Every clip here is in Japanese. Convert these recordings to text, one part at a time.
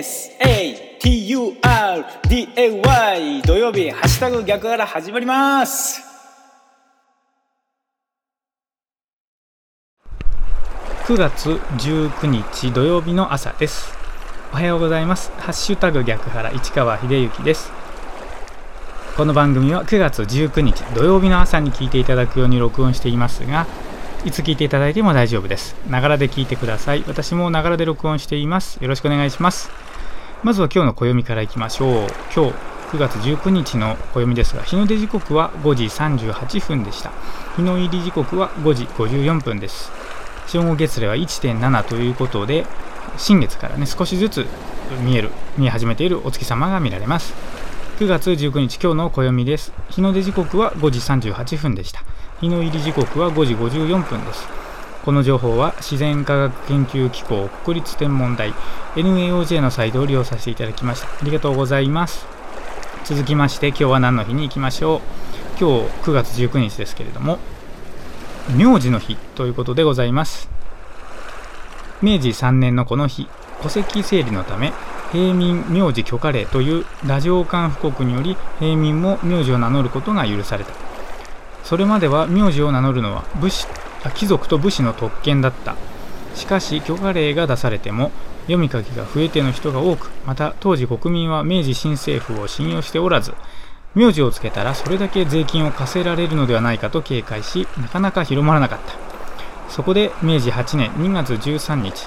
SATURDAY 土曜日ハッシュタグ逆から始まります。9月19日土曜日の朝です。おはようございます。ハッシュタグ逆原市川秀幸です。この番組は9月19日土曜日の朝に聞いていただくように録音していますがいつ聞いていただいても大丈夫です。ながらで聞いてください。私もながらで録音しています。よろしくお願いします。まずは今日の暦からいきましょう。今日9月19日の暦ですが日の出時刻は5時38分でした。日の入り時刻は5時54分です。正午月齢は1.7ということで新月からね少しずつ見える見え始めているお月様が見られます。9月19日今日の暦です。日の出時刻は5時38分でした。日の入り時刻は5時54分です。この情報は自然科学研究機構国立天文台 NAOJ のサイトを利用させていただきました。ありがとうございます。続きまして今日は何の日に行きましょう。今日9月19日ですけれども名字の日ということでございます。明治3年のこの日戸籍整理のため平民名字許可令というラジオ官布告により平民も名字を名乗ることが許された。それまでは名字を名乗るのは武士貴族と武士の特権だった。しかし許可令が出されても読み書きが増えての人が多くまた当時国民は明治新政府を信用しておらず名字をつけたらそれだけ税金を課せられるのではないかと警戒しなかなか広まらなかった。そこで明治8年2月13日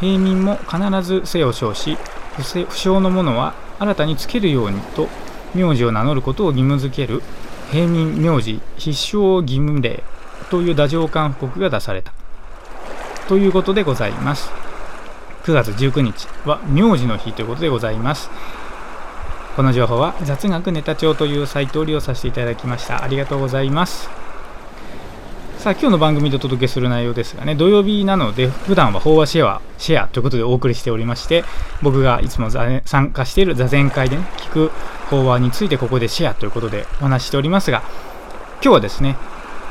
平民も必ず姓を称し不詳の者は新たにつけるようにと名字を名乗ることを義務付ける平民名字必勝義務令。という打上官布告が出されたということでございます9月19日は名字の日ということでございますこの情報は雑学ネタ帳というサイトを利用させていただきました。ありがとうございます。さあ今日の番組でお届けする内容ですがね、土曜日なので、普段は飽和シェア、シェアということでお送りしておりまして、僕がいつも参加している座禅会で、ね、聞く飽和についてここでシェアということでお話しておりますが、今日はですね、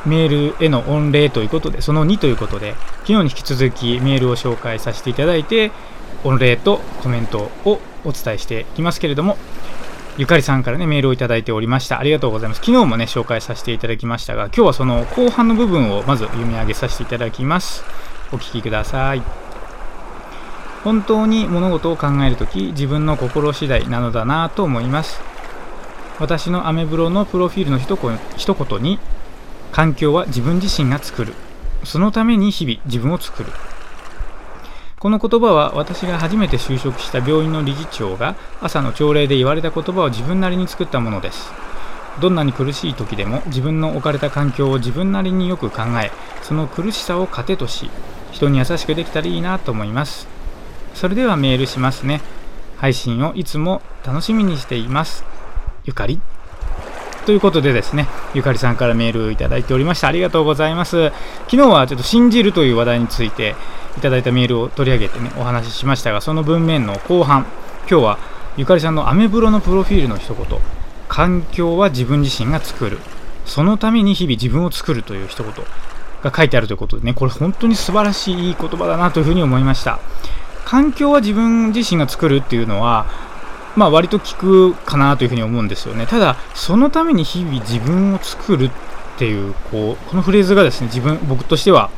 メールへの御礼ということで、その2ということで、昨日に引き続きメールを紹介させていただいて、御礼とコメントをお伝えしていきますけれども、ゆかりさんからね、メールをいただいておりました。ありがとうございます。昨日もね、紹介させていただきましたが、今日はその後半の部分をまず読み上げさせていただきます。お聞きください。本当に物事を考えるとき、自分の心次第なのだなぁと思います。私のアメブロのプロフィールの一言に、環境は自分自身が作る。そのために日々自分を作る。この言葉は私が初めて就職した病院の理事長が朝の朝礼で言われた言葉を自分なりに作ったものです。どんなに苦しい時でも自分の置かれた環境を自分なりによく考え、その苦しさを糧とし、人に優しくできたらいいなと思います。それではメールしますね。配信をいつも楽しみにしています。ゆかり。ということでですね、ゆかりさんからメールいただいておりました。ありがとうございます。昨日はちょっと信じるという話題について、いただいたメールを取り上げてねお話ししましたがその文面の後半今日はゆかりさんのアメブロのプロフィールの一言環境は自分自身が作るそのために日々自分を作るという一言が書いてあるということでねこれ本当に素晴らしいいい言葉だなというふうに思いました環境は自分自身が作るっていうのはまあ割と聞くかなというふうに思うんですよね。ただそのために日々自分を作るっていうこうこのフレーズがですね自分僕としては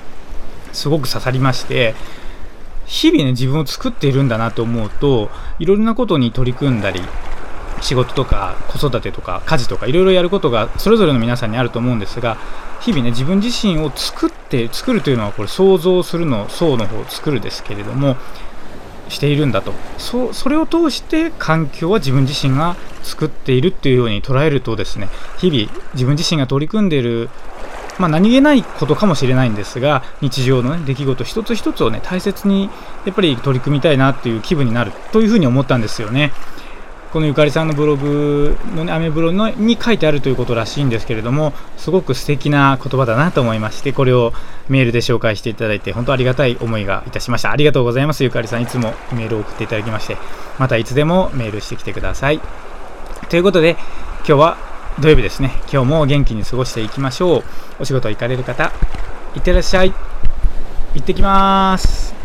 すごく刺さりまして日々ね自分を作っているんだなと思うといろんなことに取り組んだり仕事とか子育てとか家事とかいろいろやることがそれぞれの皆さんにあると思うんですが日々ね自分自身を作って作るというのはこれ想像するの層の方を作るですけれどもしているんだとそそれを通して環境は自分自身が作っているっていうように捉えるとですね日々自分自身が取り組んでいるまあ、何気ないことかもしれないんですが日常の、ね、出来事一つ一つをね大切にやっぱり取り組みたいなっていう気分になるというふうに思ったんですよね。このゆかりさんのブログのね、アメブロのに書いてあるということらしいんですけれども、すごく素敵な言葉だなと思いまして、これをメールで紹介していただいて、本当ありがたい思いがいたしました。ありがとうございます。ゆかりさん、いつもメールを送っていただきまして、またいつでもメールしてきてください。ということで、今日は土曜日ですね今日も元気に過ごしていきましょうお仕事行かれる方いってらっしゃい行ってきます